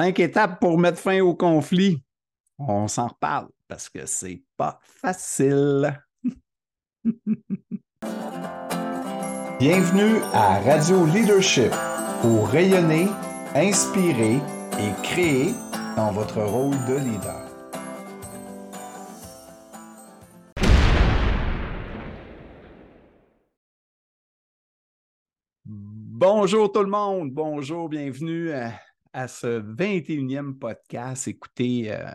Cinq étapes pour mettre fin au conflit. On s'en reparle parce que c'est pas facile. Bienvenue à Radio Leadership pour rayonner, inspirer et créer dans votre rôle de leader. Bonjour tout le monde, bonjour, bienvenue à à ce 21e podcast. Écoutez, euh,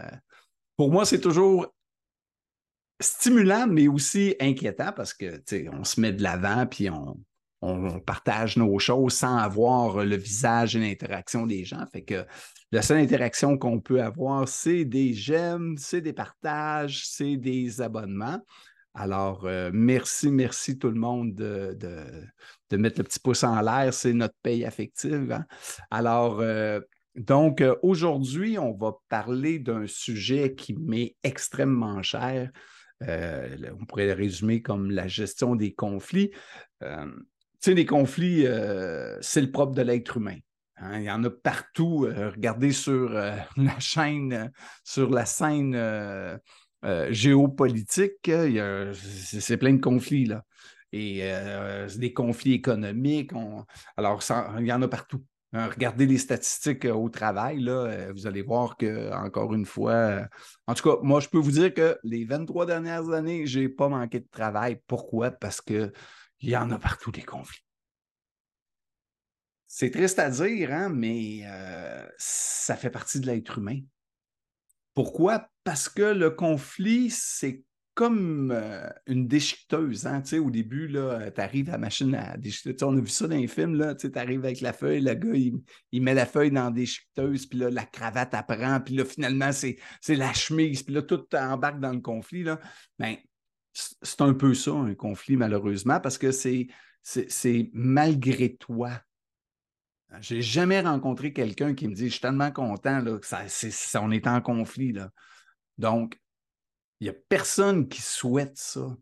pour moi, c'est toujours stimulant, mais aussi inquiétant parce que on se met de l'avant puis on, on, partage nos choses sans avoir le visage et l'interaction des gens. Fait que la seule interaction qu'on peut avoir, c'est des j'aime, c'est des partages, c'est des abonnements. Alors, euh, merci, merci tout le monde de, mettre le petit pouce en l'air. C'est notre paye affective. Hein. Alors, euh, donc, euh, aujourd'hui, on va parler d'un sujet qui m'est extrêmement cher. on pourrait le résumer comme la gestion des conflits. tu sais, les conflits, c'est le propre de l'être humain. Hein. Il y en a partout. regardez sur la chaîne, sur la scène euh, géopolitique, c'est plein de conflits, là. Et euh, des conflits économiques. alors, il y en a partout. Hein, regardez les statistiques euh, au travail, là, vous allez voir que, encore une fois, en tout cas, moi, je peux vous dire que les 23 dernières années, je n'ai pas manqué de travail. Pourquoi? Parce qu'il y en a partout des conflits. C'est triste à dire, hein, mais ça fait partie de l'être humain. Pourquoi? Parce que le conflit, c'est comme euh, une déchiqueteuse. Hein? au début, tu arrives à la machine à déchiqueter. on a vu ça dans les films. Tu arrives avec la feuille, le gars, il, met la feuille dans la déchiqueteuse, puis là, la cravate apprend, puis là, finalement, c'est la chemise, puis là, tout embarque dans le conflit. Là. Ben, c'est un peu ça, un conflit, malheureusement, parce que c'est malgré toi. J'ai jamais rencontré quelqu'un qui me dit Je suis tellement content là, que ça, on est en conflit. Là. Donc, il n'y a personne qui souhaite ça.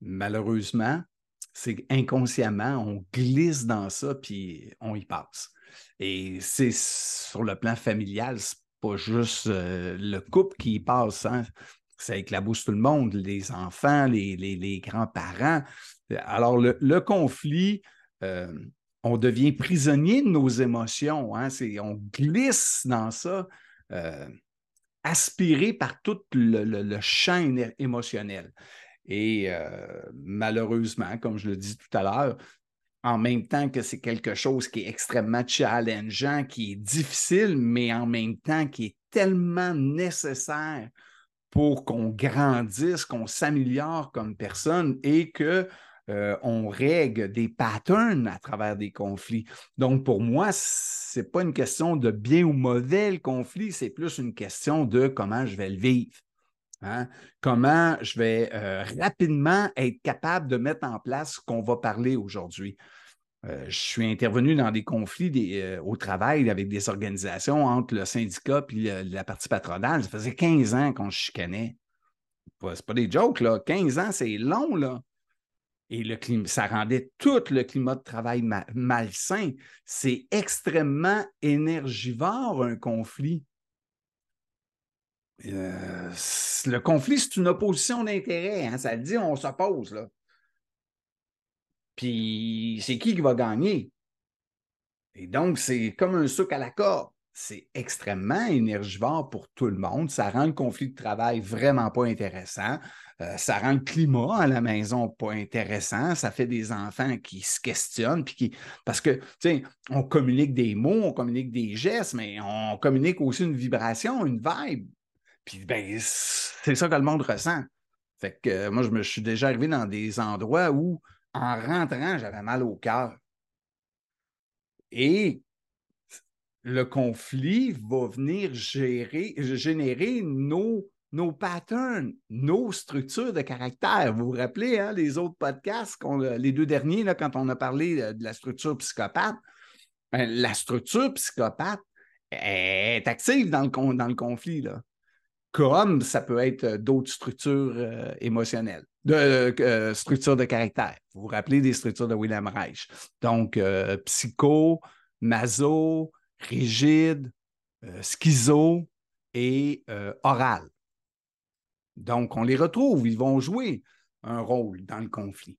Malheureusement, c'est inconsciemment, on glisse dans ça, puis on y passe. Et c'est sur le plan familial, c'est pas juste euh, le couple qui y passe, hein. ça éclabousse tout le monde, les enfants, les, grands-parents. Alors, le, conflit, euh, on devient prisonnier de nos émotions. Hein? on glisse dans ça, euh, aspiré par tout le, champ émotionnel. Et euh, malheureusement, comme je le dis tout à l'heure, en même temps que c'est quelque chose qui est extrêmement challengeant, qui est difficile, mais en même temps qui est tellement nécessaire pour qu'on grandisse, qu'on s'améliore comme personne et que euh, on règle des patterns à travers des conflits. Donc, pour moi, ce n'est pas une question de bien ou mauvais le conflit, c'est plus une question de comment je vais le vivre. Hein? Comment je vais euh, rapidement être capable de mettre en place ce qu'on va parler aujourd'hui. Euh, je suis intervenu dans des conflits au travail avec des organisations entre le syndicat et la partie patronale. Ça faisait 15 ans qu'on chicanait. C'est pas des jokes, là. 15 ans, c'est long, là. Et le climat, ça rendait tout le climat de travail malsain. C'est extrêmement énergivore, un conflit. Euh, le conflit, c'est une opposition d'intérêt. Hein? Ça dit, on s'oppose. Puis, c'est qui qui va gagner? Et donc, c'est comme un souk à la corde c'est extrêmement énergivore pour tout le monde. Ça rend le conflit de travail vraiment pas intéressant. Euh, ça rend le climat à la maison pas intéressant. Ça fait des enfants qui se questionnent. Puis qui... Parce que, tu sais, on communique des mots, on communique des gestes, mais on communique aussi une vibration, une vibe. Puis, ben, c'est ça que le monde ressent. Fait que euh, moi, je me suis déjà arrivé dans des endroits où, en rentrant, j'avais mal au cœur. Et le conflit va venir générer nos, nos patterns, nos structures de caractère. Vous vous rappelez, hein, les autres podcasts, les deux derniers, quand on a parlé euh, de la structure psychopathe, ben, la structure psychopathe est active dans le, conflit, comme ça peut être euh, d'autres structures euh, émotionnelles, de structures de caractère. Vous vous rappelez des structures de William Reich. Donc, psycho, maso, rigide, schizo et oral. Donc, on les retrouve, ils vont jouer un rôle dans le conflit.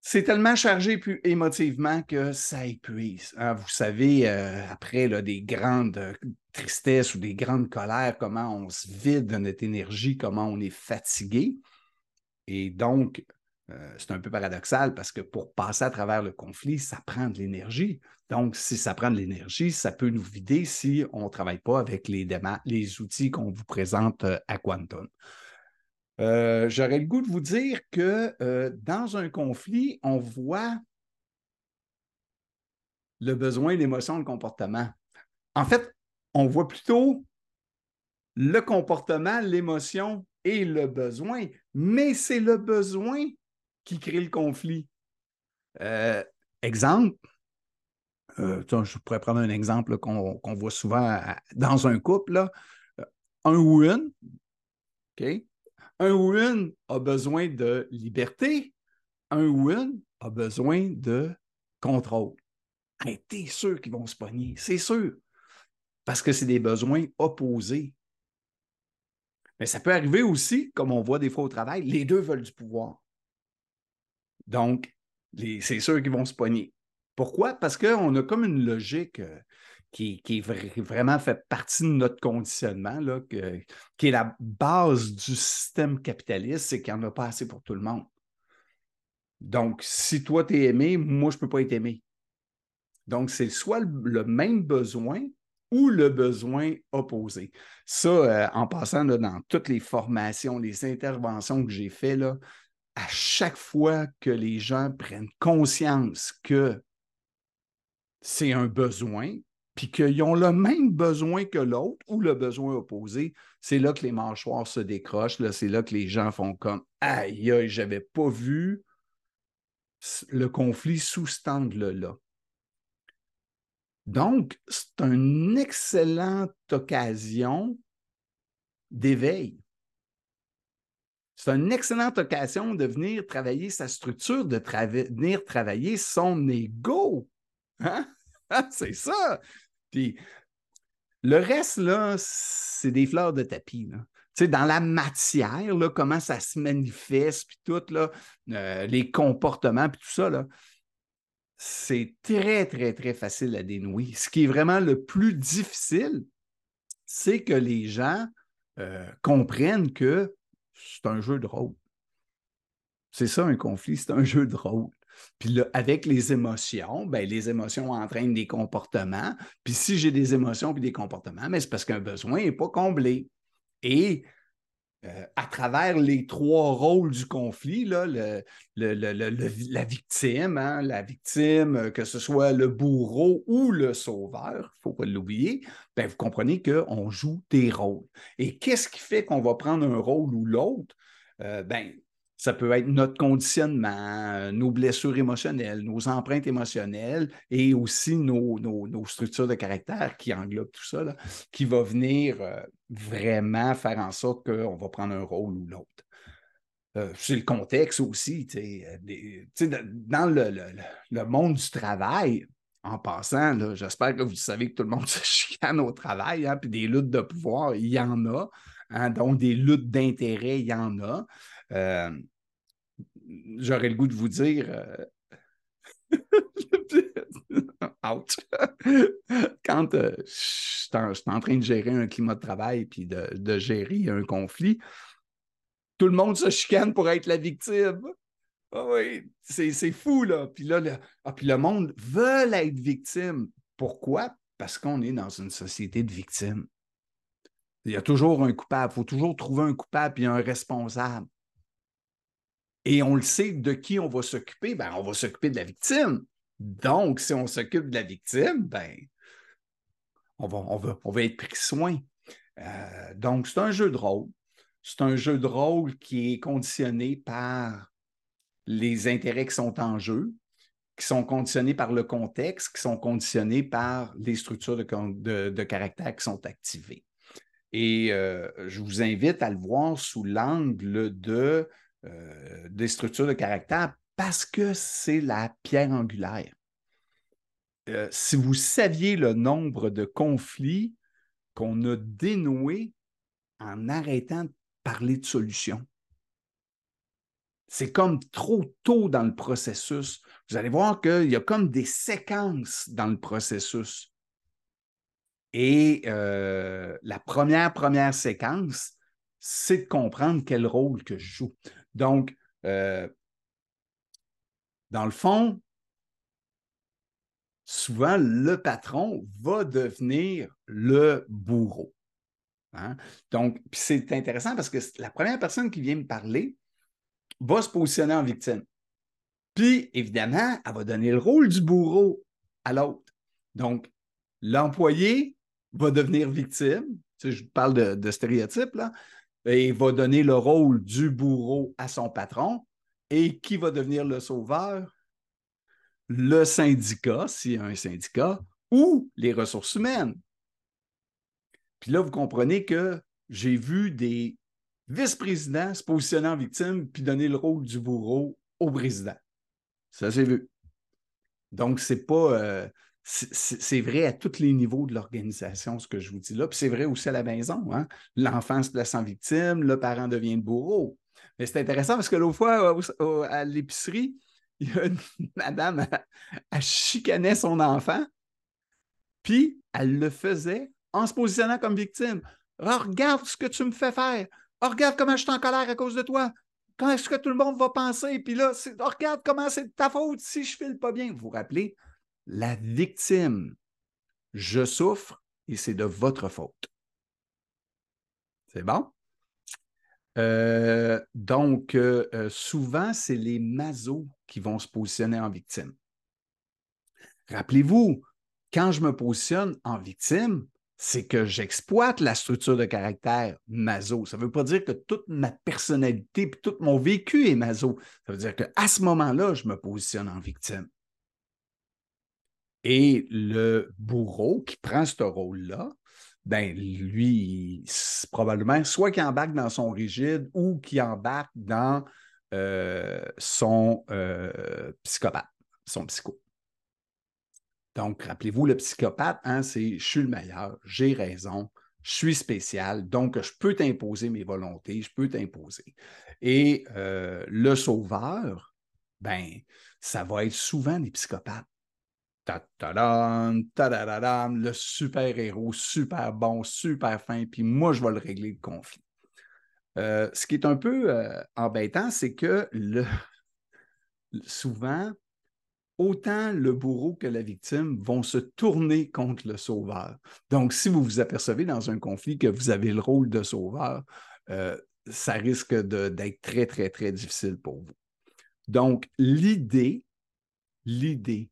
c'est tellement chargé plus émotivement que ça épuise. Hein. Vous savez, après des grandes tristesses ou des grandes colères, comment on se vide de notre énergie, comment on est fatigué. Et donc, euh, c'est un peu paradoxal parce que pour passer à travers le conflit, ça prend de l'énergie. Donc, si ça prend de l'énergie, ça peut nous vider si on ne travaille pas avec les, outils qu'on vous présente euh, à Quantum. Euh, j'aurais le goût de vous dire que dans un conflit, on voit le besoin, l'émotion, le comportement. En fait, on voit plutôt le comportement, l'émotion et le besoin, mais c'est le besoin qui crée le conflit. Euh, exemple, euh, je pourrais prendre un exemple qu'on voit souvent dans un couple. Là. Un ou une? Un ou une a besoin de liberté, un ou une a besoin de contrôle. T'es sûr qu'ils vont se pogner, c'est sûr. Parce que c'est des besoins opposés. Mais ça peut arriver aussi, comme on voit des fois au travail, les deux veulent du pouvoir. Donc, c'est sûr qu'ils vont se pogner. Pourquoi? Parce qu'on a comme une logique euh, qui, qui vraiment fait partie de notre conditionnement, là, qui est la base du système capitaliste, c'est qu'il n'y en a pas assez pour tout le monde. Donc, si toi, tu es aimé, moi, je ne peux pas être aimé. Donc, c'est soit le, même besoin ou le besoin opposé. Ça, euh, en passant dans toutes les formations, les interventions que j'ai faites, à chaque fois que les gens prennent conscience que c'est un besoin, puis qu'ils ont le même besoin que l'autre ou le besoin opposé, c'est là que les mâchoires se décrochent, c'est là que les gens font comme Aïe, aïe, j'avais pas vu le conflit sous ce angle-là. Donc, c'est une excellente occasion d'éveil. C'est une excellente occasion de venir travailler sa structure, de venir travailler son ego. Hein? c'est ça. Puis le reste, c'est des fleurs de tapis. Dans la matière, là, comment ça se manifeste, puis tout, euh, les comportements, puis tout ça, c'est très, très, très facile à dénouer. Ce qui est vraiment le plus difficile, c'est que les gens euh, comprennent que c'est un jeu de rôle. C'est ça un conflit, c'est un jeu de rôle. Puis là, avec les émotions, ben, les émotions entraînent des comportements. Puis si j'ai des émotions et des comportements, mais ben, c'est parce qu'un besoin n'est pas comblé. Et euh, à travers les trois rôles du conflit, là, la victime, hein, la victime, euh, que ce soit le bourreau ou le sauveur, il ne faut pas l'oublier, ben, vous comprenez qu'on joue des rôles. Et qu'est-ce qui fait qu'on va prendre un rôle ou l'autre? Euh, ben, ça peut être notre conditionnement, nos blessures émotionnelles, nos empreintes émotionnelles et aussi nos, structures de caractère qui englobent tout ça, qui va venir euh, vraiment faire en sorte qu'on va prendre un rôle ou l'autre. Euh, c'est le contexte aussi. Euh, dans le, monde du travail, en passant, j'espère que vous savez que tout le monde se chicane au travail, hein, puis des luttes de pouvoir, il y en a. Hein, donc, des luttes d'intérêt, il y en a. Euh, j'aurais le goût de vous dire. Euh, Ouch. Quand euh, je, suis en, train de gérer un climat de travail puis de, gérer un conflit, tout le monde se chicane pour être la victime. Ah oui, c'est fou, là. Puis là, le, ah, puis le monde veut être victime. Pourquoi? Parce qu'on est dans une société de victimes. Il y a toujours un coupable. Il faut toujours trouver un coupable et un responsable. Et on le sait de qui on va s'occuper, ben, on va s'occuper de la victime. Donc, si on s'occupe de la victime, ben, on va, on va, on va être pris soin. Euh, donc, c'est un jeu de rôle. C'est un jeu de rôle qui est conditionné par les intérêts qui sont en jeu, qui sont conditionnés par le contexte, qui sont conditionnés par les structures de, caractère qui sont activées. Et euh, je vous invite à le voir sous l'angle de euh, des structures de caractère parce que c'est la pierre angulaire. euh, si vous saviez le nombre de conflits qu'on a dénoués en arrêtant de parler de solutions. C'est comme trop tôt dans le processus. Vous allez voir qu'il y a comme des séquences dans le processus. Et euh, la première, première séquence, c'est de comprendre quel rôle que je joue. Donc, euh, dans le fond, souvent, le patron va devenir le bourreau. Hein? Donc, c'est intéressant parce que la première personne qui vient me parler va se positionner en victime. Puis, évidemment, elle va donner le rôle du bourreau à l'autre. Donc, l'employé va devenir victime. Je parle de, de stéréotype, là. Et va donner le rôle du bourreau à son patron. Et qui va devenir le sauveur? Le syndicat, s'il y a un syndicat, ou les ressources humaines. Puis là, vous comprenez que j'ai vu des vice-présidents se positionner en victime puis donner le rôle du bourreau au président. Ça, j'ai vu. Donc, c'est pas. Euh, c'est vrai à tous les niveaux de l'organisation, ce que je vous dis là. Puis c'est vrai aussi à la maison. Hein? L'enfant se place en victime, le parent devient bourreau. Mais c'est intéressant parce que l'autre fois, à l'épicerie, il y a madame, elle, chicanait son enfant, puis elle le faisait en se positionnant comme victime. Oh, regarde ce que tu me fais faire. Oh, regarde comment je suis en colère à cause de toi. Quand est-ce que tout le monde va penser? Puis là, oh, regarde comment c'est de ta faute si je file pas bien. Vous vous rappelez? La victime. Je souffre et c'est de votre faute. C'est bon? Euh, donc, euh, euh, souvent, c'est les masos qui vont se positionner en victime. Rappelez-vous, quand je me positionne en victime, c'est que j'exploite la structure de caractère maso. Ça ne veut pas dire que toute ma personnalité et tout mon vécu est maso. Ça veut dire qu'à ce moment-là, je me positionne en victime. Et le bourreau qui prend ce rôle-là, ben lui, probablement soit qu'il embarque dans son rigide ou qu'il embarque dans euh, son euh, psychopathe, son psycho. Donc, rappelez-vous, le psychopathe, hein, c'est je suis le meilleur, j'ai raison, je suis spécial, donc je peux t'imposer mes volontés, je peux t'imposer. Et euh, le sauveur, ben, ça va être souvent des psychopathes. Le super-héros, super bon, super fin, puis moi, je vais le régler le conflit. Euh, ce qui est un peu euh, embêtant, c'est que souvent, autant le bourreau que la victime vont se tourner contre le sauveur. Donc, si vous vous apercevez dans un conflit que vous avez le rôle de sauveur, euh, ça risque d'être très, très, très difficile pour vous. Donc, l'idée, l'idée,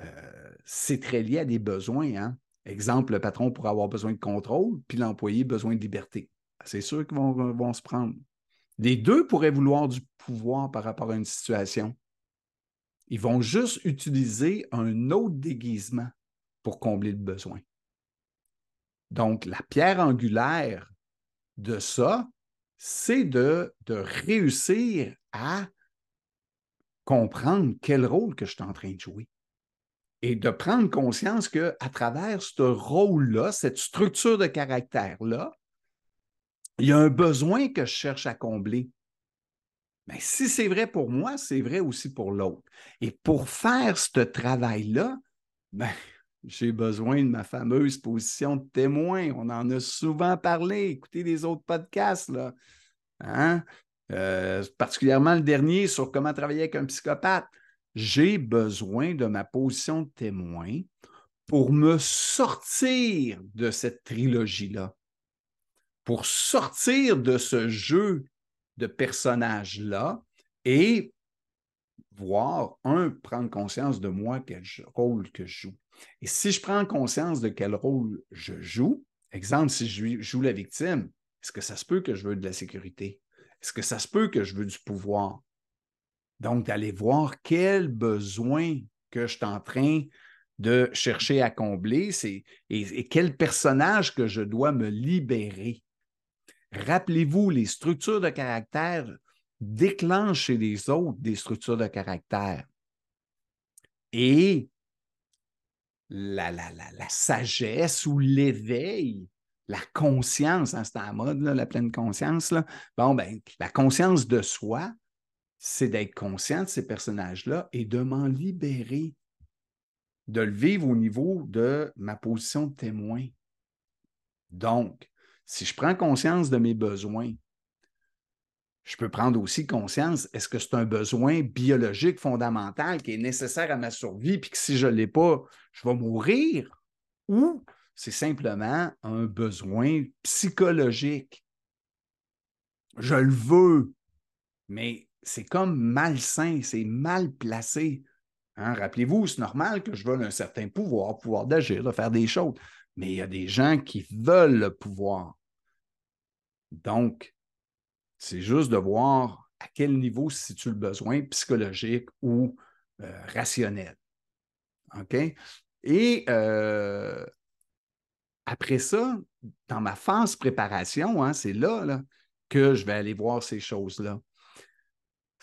euh, c'est très lié à des besoins. Hein? Exemple, le patron pourrait avoir besoin de contrôle, puis l'employé besoin de liberté. C'est sûr qu'ils vont, vont se prendre. Les deux pourraient vouloir du pouvoir par rapport à une situation. Ils vont juste utiliser un autre déguisement pour combler le besoin. Donc, la pierre angulaire de ça, c'est de, de, réussir à comprendre quel rôle que je suis en train de jouer. Et de prendre conscience qu'à travers ce rôle-là, cette structure de caractère-là, il y a un besoin que je cherche à combler. Mais si c'est vrai pour moi, c'est vrai aussi pour l'autre. Et pour faire ce travail-là, ben, j'ai besoin de ma fameuse position de témoin. On en a souvent parlé. Écoutez les autres podcasts, là. Hein? Euh, particulièrement le dernier sur comment travailler avec un psychopathe. J'ai besoin de ma position de témoin pour me sortir de cette trilogie-là, pour sortir de ce jeu de personnages-là et voir, un, prendre conscience de moi, quel rôle que je joue. Et si je prends conscience de quel rôle je joue, exemple, si je joue la victime, est-ce que ça se peut que je veux de la sécurité? Est-ce que ça se peut que je veux du pouvoir? Donc, d'aller voir quel besoin que je suis en train de chercher à combler et, quel personnage que je dois me libérer. Rappelez-vous, les structures de caractère déclenchent chez les autres des structures de caractère. Et la, la, sagesse ou l'éveil, la conscience, hein, c'est la mode, la pleine conscience. Là. Bon, ben, la conscience de soi, c'est d'être conscient de ces personnages-là et de m'en libérer, de le vivre au niveau de ma position de témoin. Donc, si je prends conscience de mes besoins, je peux prendre aussi conscience, est-ce que c'est un besoin biologique fondamental qui est nécessaire à ma survie, puis que si je ne l'ai pas, je vais mourir? Ou c'est simplement un besoin psychologique? Je le veux, mais c'est comme malsain, c'est mal placé. Hein? Rappelez-vous, c'est normal que je veuille un certain pouvoir, pouvoir d'agir, de faire des choses, mais il y a des gens qui veulent le pouvoir. Donc, c'est juste de voir à quel niveau se situe le besoin psychologique ou euh, rationnel. OK? Et euh, après ça, dans ma phase préparation, hein, c'est là, là, que je vais aller voir ces choses-là.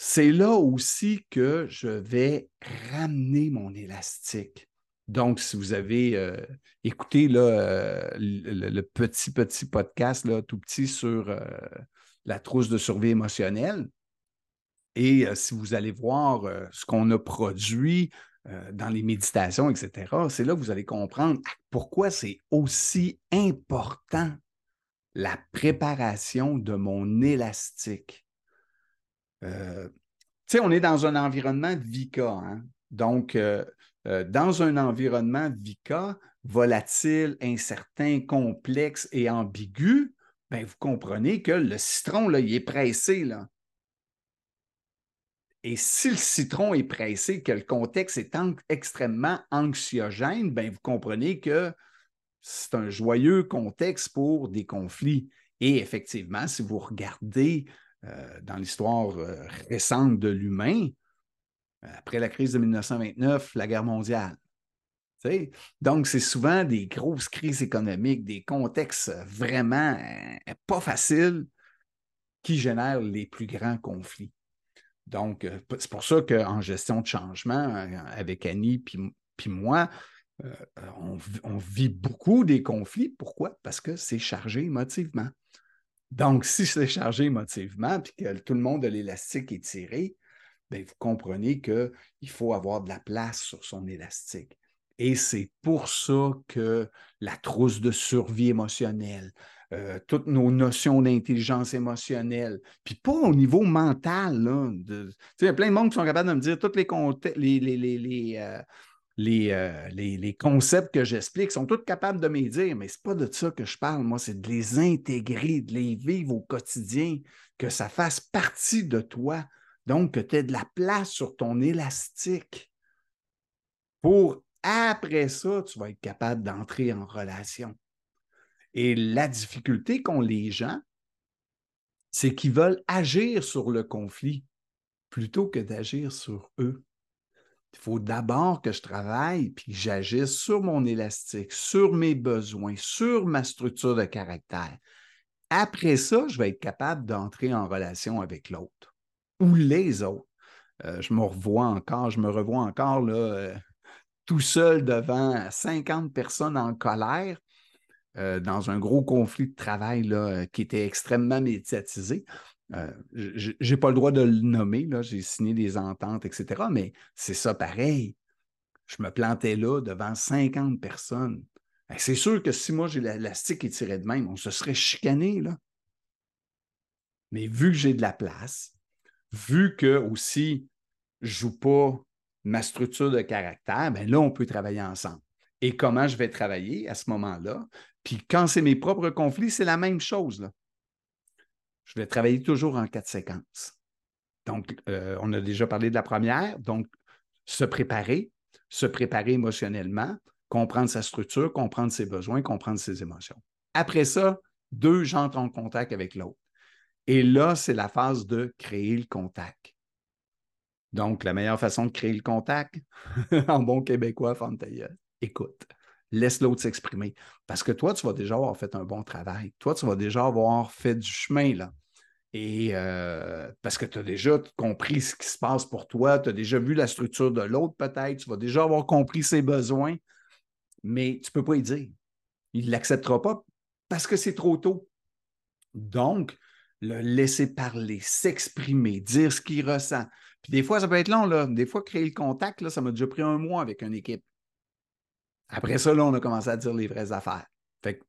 C'est là aussi que je vais ramener mon élastique. Donc, si vous avez euh, écouté là, le, petit, petit podcast, tout petit sur la trousse de survie émotionnelle. Et euh, si vous allez voir euh, ce qu'on a produit euh, dans les méditations, etc., c'est là que vous allez comprendre pourquoi c'est aussi important la préparation de mon élastique. Tu sais, on est dans un environnement VICA. Hein. Donc, dans un environnement VICA, volatile, incertain, complexe et ambigu, ben, vous comprenez que le citron, là, il est pressé. Là. Et si le citron est pressé, que le contexte est extrêmement anxiogène, ben, vous comprenez que c'est un joyeux contexte pour des conflits. Et effectivement, si vous regardez euh, dans l'histoire euh, récente de l'humain, après la crise de 1929, la guerre mondiale, donc, c'est souvent des grosses crises économiques, des contextes vraiment euh, pas faciles qui génèrent les plus grands conflits. Donc, euh, c'est pour ça qu'en gestion de changement, euh, avec Annie puis, moi, on, on, vit beaucoup des conflits. Pourquoi? Parce que c'est chargé émotivement. Donc, si c'est chargé émotivement puis que tout le monde a l'élastique est tiré, bien, vous comprenez qu'il faut avoir de la place sur son élastique. Et c'est pour ça que la trousse de survie émotionnelle, euh, toutes nos notions d'intelligence émotionnelle, puis pas au niveau mental. Il y a plein de monde qui sont capables de me dire tous les, les, les, les, euh, euh, les, les, concepts que j'explique sont tous capables de me dire, mais ce n'est pas de ça que je parle, moi, c'est de les intégrer, de les vivre au quotidien, que ça fasse partie de toi. Donc, que tu aies de la place sur ton élastique pour après ça, tu vas être capable d'entrer en relation. Et la difficulté qu'ont les gens, c'est qu'ils veulent agir sur le conflit plutôt que d'agir sur eux. Il faut d'abord que je travaille puis que j'agisse sur mon élastique, sur mes besoins, sur ma structure de caractère. Après ça, je vais être capable d'entrer en relation avec l'autre ou les autres. Euh, je me revois encore, je me revois encore là, euh, tout seul devant 50 personnes en colère euh, dans un gros conflit de travail qui était extrêmement médiatisé. Euh, je n'ai pas le droit de le nommer, j'ai signé des ententes, etc. Mais c'est ça pareil. Je me plantais là devant 50 personnes. C'est sûr que si moi j'ai l'élastique tirait de même, on se serait chicané. Là. Mais vu que j'ai de la place, vu que aussi je joue pas ma structure de caractère, bien là, on peut travailler ensemble. Et comment je vais travailler à ce moment-là? Puis quand c'est mes propres conflits, c'est la même chose. Là. Je vais travailler toujours en quatre séquences. Donc, euh, on a déjà parlé de la première. Donc, se préparer, se préparer émotionnellement, comprendre sa structure, comprendre ses besoins, comprendre ses émotions. Après ça, deux, j'entre en contact avec l'autre. Et là, c'est la phase de créer le contact. Donc, la meilleure façon de créer le contact, en bon québécois, Fantaïa, écoute, laisse l'autre s'exprimer. Parce que toi, tu vas déjà avoir fait un bon travail. Toi, tu vas déjà avoir fait du chemin, là. Et euh, parce que tu as déjà compris ce qui se passe pour toi, tu as déjà vu la structure de l'autre, peut-être, tu vas déjà avoir compris ses besoins. mais tu ne peux pas y dire. Il ne l'acceptera pas parce que c'est trop tôt. Donc, le laisser parler, s'exprimer, dire ce qu'il ressent. Puis des fois, ça peut être long, là. Des fois, créer le contact, ça m'a déjà pris un mois avec une équipe. Après ça, là, on a commencé à dire les vraies affaires. Fait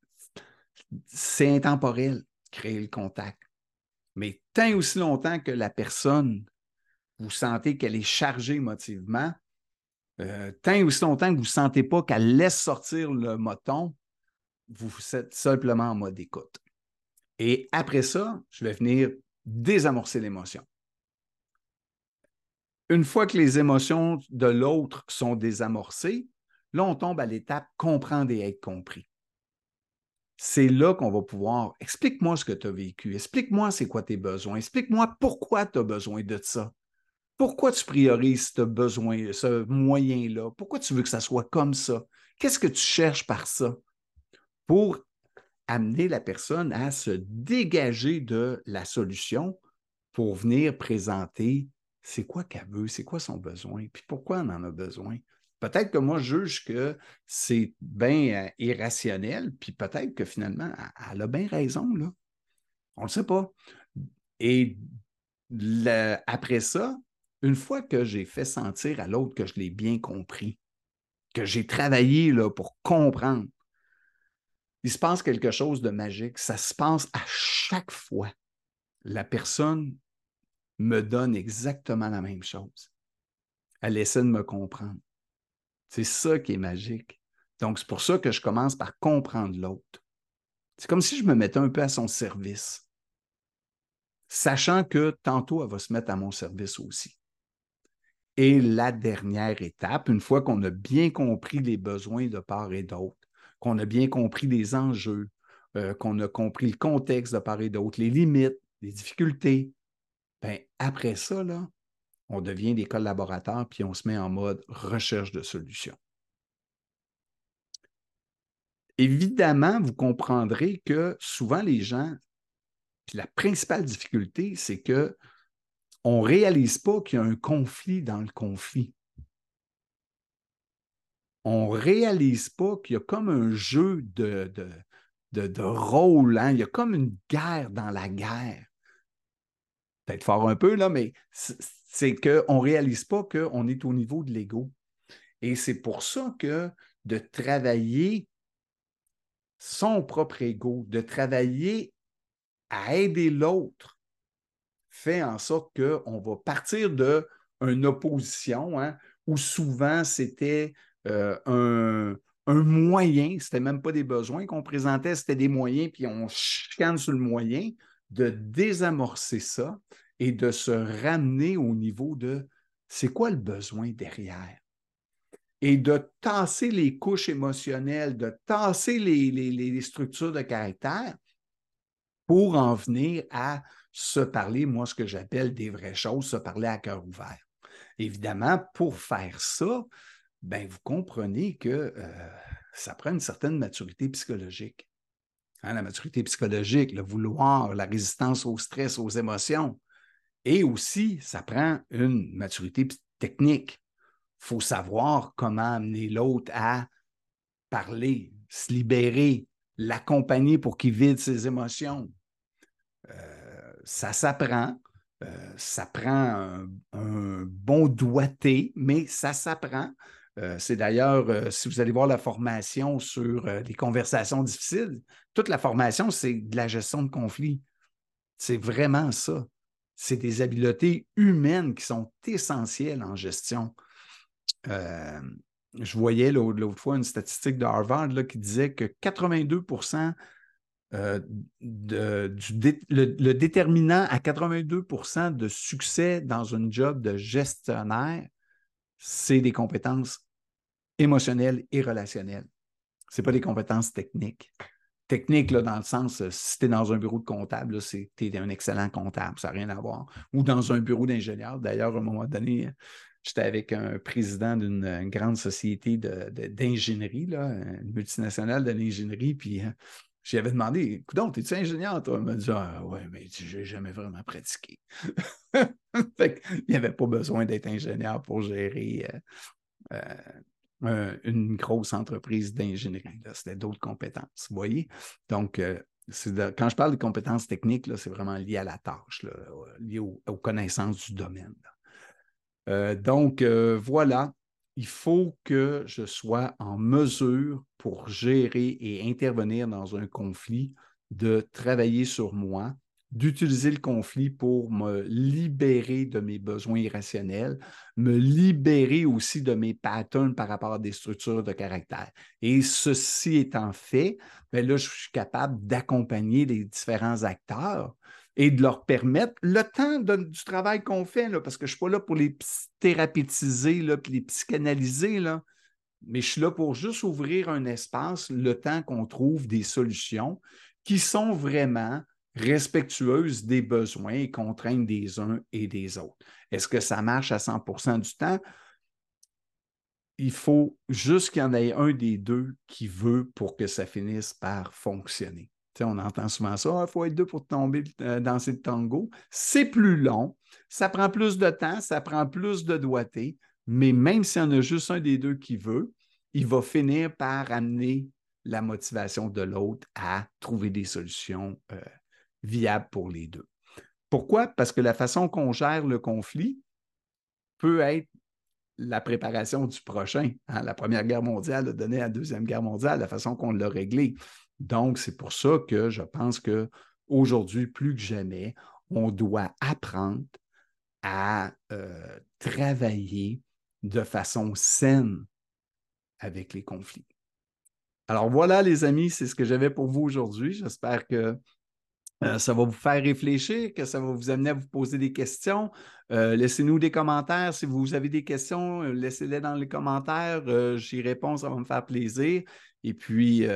c'est intemporel, créer le contact. Mais tant aussi longtemps que la personne, vous sentez qu'elle est chargée émotivement, euh, tant aussi longtemps que vous ne sentez pas qu'elle laisse sortir le moton, vous êtes simplement en mode écoute. Et après ça, je vais venir désamorcer l'émotion. Une fois que les émotions de l'autre sont désamorcées, là, on tombe à l'étape comprendre et être compris. C'est là qu'on va pouvoir explique-moi ce que tu as vécu, explique-moi c'est quoi tes besoins, explique-moi pourquoi tu as besoin de ça. Pourquoi tu priorises ce besoin, ce moyen-là? Pourquoi tu veux que ça soit comme ça? Qu'est-ce que tu cherches par ça? Pour amener la personne à se dégager de la solution pour venir présenter c'est quoi qu'elle veut, c'est quoi son besoin, puis pourquoi on en a besoin. Peut-être que moi, je juge que c'est bien euh, irrationnel, puis peut-être que finalement, elle a bien raison, là. On ne le sait pas. Et après ça, une fois que j'ai fait sentir à l'autre que je l'ai bien compris, que j'ai travaillé là, pour comprendre, il se passe quelque chose de magique. Ça se passe à chaque fois. La personne me donne exactement la même chose. Elle essaie de me comprendre. C'est ça qui est magique. Donc, c'est pour ça que je commence par comprendre l'autre. C'est comme si je me mettais un peu à son service, sachant que tantôt, elle va se mettre à mon service aussi. Et la dernière étape, une fois qu'on a bien compris les besoins de part et d'autre, qu'on a bien compris les enjeux, euh, qu'on a compris le contexte de part et d'autre, les limites, les difficultés, ben, après ça, là, on devient des collaborateurs puis on se met en mode recherche de solutions. Évidemment, vous comprendrez que souvent les gens, la principale difficulté, c'est que on ne réalise pas qu'il y a un conflit dans le conflit. On ne réalise pas qu'il y a comme un jeu de, rôle, hein. il y a comme une guerre dans la guerre. Peut-être fort un peu, là, mais c'est qu'on ne réalise pas qu'on est au niveau de l'ego. Et c'est pour ça que de travailler son propre ego, de travailler à aider l'autre, fait en sorte qu'on va partir d'une opposition hein, où souvent c'était euh, un, un, moyen, c'était même pas des besoins qu'on présentait, c'était des moyens, puis on chicane sur le moyen, de désamorcer ça et de se ramener au niveau de c'est quoi le besoin derrière? Et de tasser les couches émotionnelles, de tasser les, les structures de caractère pour en venir à se parler, moi, ce que j'appelle des vraies choses, se parler à cœur ouvert. Évidemment, pour faire ça, ben, vous comprenez que euh, ça prend une certaine maturité psychologique. Hein, la maturité psychologique, le vouloir, la résistance au stress, aux émotions. Et aussi, ça prend une maturité technique. Il faut savoir comment amener l'autre à parler, se libérer, l'accompagner pour qu'il vide ses émotions. Euh, ça s'apprend. Euh, ça prend un, bon doigté, mais ça s'apprend. Euh, c'est d'ailleurs, si vous allez voir la formation sur les conversations difficiles, toute la formation, c'est de la gestion de conflits. C'est vraiment ça. C'est des habiletés humaines qui sont essentielles en gestion. je voyais l'autre fois une statistique de Harvard là, qui disait que 82% euh, de, le, déterminant à 82% de succès dans un job de gestionnaire, c'est des compétences émotionnelles et relationnelles. Ce n'est pas des compétences techniques. Techniques, là, dans le sens, euh, si tu es dans un bureau de comptable, tu es un excellent comptable, ça n'a rien à voir. Ou dans un bureau d'ingénieur. D'ailleurs, à un moment donné, j'étais avec un président d'une grande société d'ingénierie, une multinationale de l'ingénierie, puis hein, j'avais demandé, écoute, es-tu ingénieur, toi? Il m'a dit, ah, ouais, mais je n'ai jamais vraiment pratiqué. il n'y avait pas besoin d'être ingénieur pour gérer euh, euh, une grosse entreprise d'ingénierie. C'était d'autres compétences. Vous voyez? Donc, quand je parle de compétences techniques, c'est vraiment lié à la tâche, lié aux, connaissances du domaine. donc, voilà, il faut que je sois en mesure pour gérer et intervenir dans un conflit, de travailler sur moi, d'utiliser le conflit pour me libérer de mes besoins irrationnels, me libérer aussi de mes patterns par rapport à des structures de caractère. Et ceci étant fait, bien là, je suis capable d'accompagner les différents acteurs et de leur permettre le temps du travail qu'on fait, là, parce que je ne suis pas là pour les thérapeutiser, là, puis les psychanalyser, mais je suis là pour juste ouvrir un espace, le temps qu'on trouve des solutions qui sont vraiment respectueuses des besoins et contraintes des uns et des autres. Est-ce que ça marche à 100% du temps? Il faut juste qu'il y en ait un des deux qui veut pour que ça finisse par fonctionner on entend souvent ça, il ah, faut être deux pour tomber euh, dans le tango. C'est plus long, ça prend plus de temps, ça prend plus de doigté, mais même s'il y en a juste un des deux qui veut, il va finir par amener la motivation de l'autre à trouver des solutions euh, viables pour les deux. Pourquoi? Parce que la façon qu'on gère le conflit peut être la préparation du prochain. Hein. La Première Guerre mondiale a donné la Deuxième Guerre mondiale, la façon qu'on l'a réglé. Donc, c'est pour ça que je pense qu'aujourd'hui, plus que jamais, on doit apprendre à euh, travailler de façon saine avec les conflits. Alors voilà, les amis, c'est ce que j'avais pour vous aujourd'hui. J'espère que euh, ça va vous faire réfléchir, que ça va vous amener à vous poser des questions. Euh, laissez-nous des commentaires. Si vous avez des questions, laissez-les dans les commentaires. J'y réponds, ça va me faire plaisir. Et puis,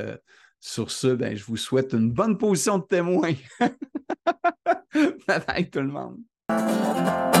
sur ce, ben, je vous souhaite une bonne position de témoin. Bye tout le monde.